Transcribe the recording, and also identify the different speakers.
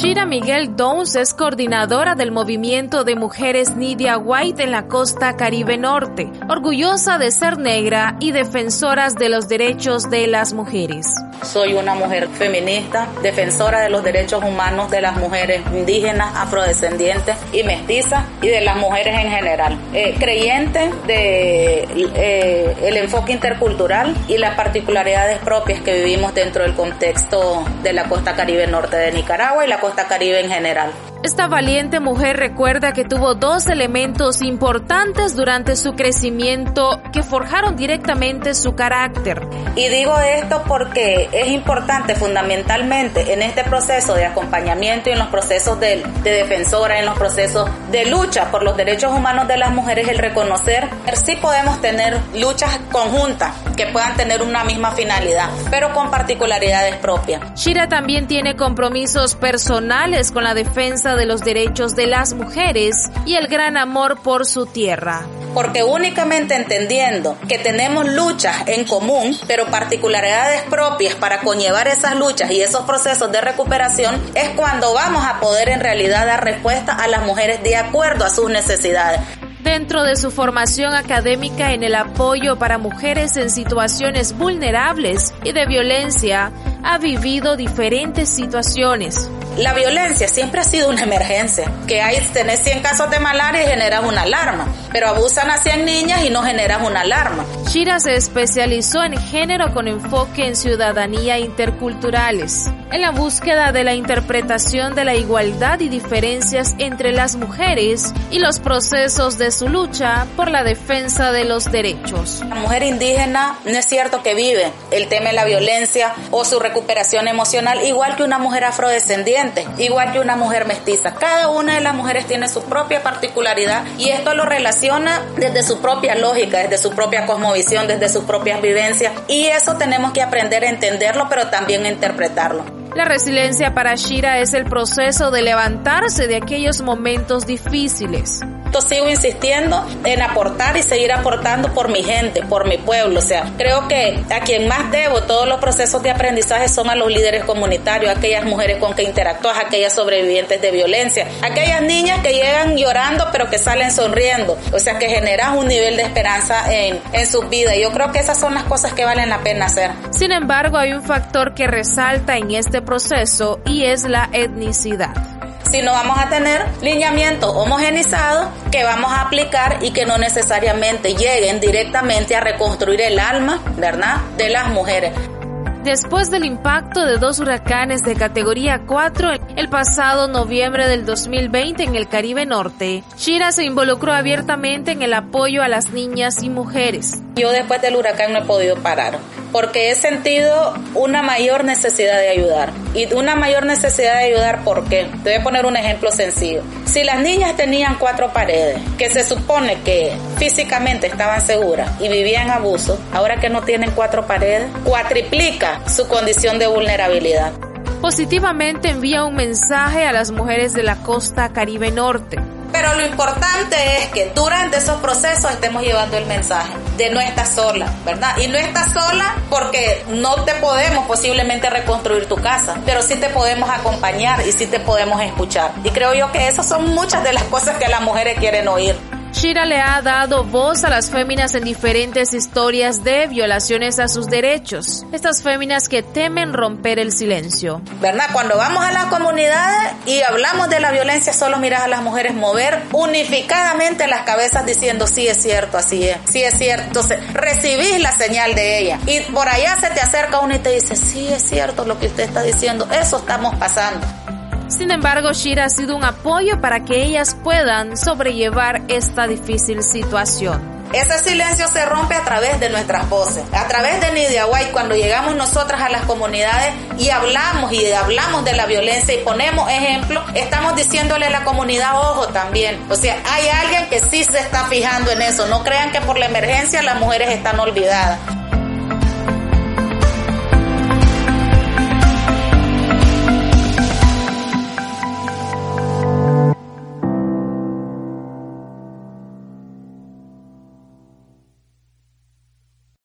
Speaker 1: Shira Miguel Downs es coordinadora del movimiento de mujeres Nidia White en la costa Caribe Norte, orgullosa de ser negra y defensoras de los derechos de las mujeres.
Speaker 2: Soy una mujer feminista, defensora de los derechos humanos de las mujeres indígenas, afrodescendientes y mestizas y de las mujeres en general. Eh, creyente de eh, el enfoque intercultural y las particularidades propias que vivimos dentro del contexto de la costa Caribe Norte de Nicaragua y la costa Caribe en general.
Speaker 1: Esta valiente mujer recuerda que tuvo dos elementos importantes durante su crecimiento que forjaron directamente su carácter.
Speaker 2: Y digo esto porque es importante fundamentalmente en este proceso de acompañamiento y en los procesos de, de defensora, en los procesos de lucha por los derechos humanos de las mujeres, el reconocer que sí podemos tener luchas conjuntas que puedan tener una misma finalidad, pero con particularidades propias.
Speaker 1: Shira también tiene compromisos personales con la defensa de los derechos de las mujeres y el gran amor por su tierra.
Speaker 2: Porque únicamente entendiendo que tenemos luchas en común, pero particularidades propias para conllevar esas luchas y esos procesos de recuperación, es cuando vamos a poder en realidad dar respuesta a las mujeres de acuerdo a sus necesidades.
Speaker 1: Dentro de su formación académica en el apoyo para mujeres en situaciones vulnerables y de violencia, ha vivido diferentes situaciones.
Speaker 2: La violencia siempre ha sido una emergencia, que hay, tenés 100 casos de malaria y generas una alarma, pero abusan a 100 niñas y no generas una alarma.
Speaker 1: Shira se especializó en género con enfoque en ciudadanía interculturales, en la búsqueda de la interpretación de la igualdad y diferencias entre las mujeres y los procesos de su lucha por la defensa de los derechos.
Speaker 2: La mujer indígena no es cierto que vive el tema de la violencia o su recuperación emocional igual que una mujer afrodescendiente, igual que una mujer mestiza. Cada una de las mujeres tiene su propia particularidad y esto lo relaciona desde su propia lógica, desde su propia cosmovisión, desde sus propias vivencias y eso tenemos que aprender a entenderlo pero también a interpretarlo.
Speaker 1: La resiliencia para Shira es el proceso de levantarse de aquellos momentos difíciles
Speaker 2: sigo insistiendo en aportar y seguir aportando por mi gente, por mi pueblo. O sea, creo que a quien más debo todos los procesos de aprendizaje son a los líderes comunitarios, aquellas mujeres con que interactúas, aquellas sobrevivientes de violencia, aquellas niñas que llegan llorando pero que salen sonriendo. O sea, que generas un nivel de esperanza en, en sus vidas. Yo creo que esas son las cosas que valen la pena hacer.
Speaker 1: Sin embargo, hay un factor que resalta en este proceso y es la etnicidad
Speaker 2: sino vamos a tener lineamientos homogenizados que vamos a aplicar y que no necesariamente lleguen directamente a reconstruir el alma, ¿verdad?, de las mujeres.
Speaker 1: Después del impacto de dos huracanes de categoría 4 el pasado noviembre del 2020 en el Caribe Norte, Shira se involucró abiertamente en el apoyo a las niñas y mujeres.
Speaker 2: Yo después del huracán no he podido parar porque he sentido una mayor necesidad de ayudar. Y una mayor necesidad de ayudar, ¿por qué? Te voy a poner un ejemplo sencillo. Si las niñas tenían cuatro paredes, que se supone que físicamente estaban seguras y vivían abuso, ahora que no tienen cuatro paredes, cuatriplica su condición de vulnerabilidad.
Speaker 1: Positivamente envía un mensaje a las mujeres de la costa Caribe Norte
Speaker 2: pero lo importante es que durante esos procesos estemos llevando el mensaje de no estás sola, ¿verdad? Y no estás sola porque no te podemos posiblemente reconstruir tu casa, pero sí te podemos acompañar y sí te podemos escuchar. Y creo yo que esas son muchas de las cosas que las mujeres quieren oír.
Speaker 1: Shira le ha dado voz a las féminas en diferentes historias de violaciones a sus derechos. Estas féminas que temen romper el silencio.
Speaker 2: ¿Verdad? Cuando vamos a las comunidades y hablamos de la violencia, solo miras a las mujeres mover unificadamente las cabezas diciendo sí es cierto, así es, sí es cierto. Recibís la señal de ella y por allá se te acerca uno y te dice sí es cierto lo que usted está diciendo, eso estamos pasando.
Speaker 1: Sin embargo, Shira ha sido un apoyo para que ellas puedan sobrellevar esta difícil situación.
Speaker 2: Ese silencio se rompe a través de nuestras voces, a través de Nidia White, cuando llegamos nosotras a las comunidades y hablamos y hablamos de la violencia y ponemos ejemplo, estamos diciéndole a la comunidad, ojo también. O sea, hay alguien que sí se está fijando en eso. No crean que por la emergencia las mujeres están olvidadas.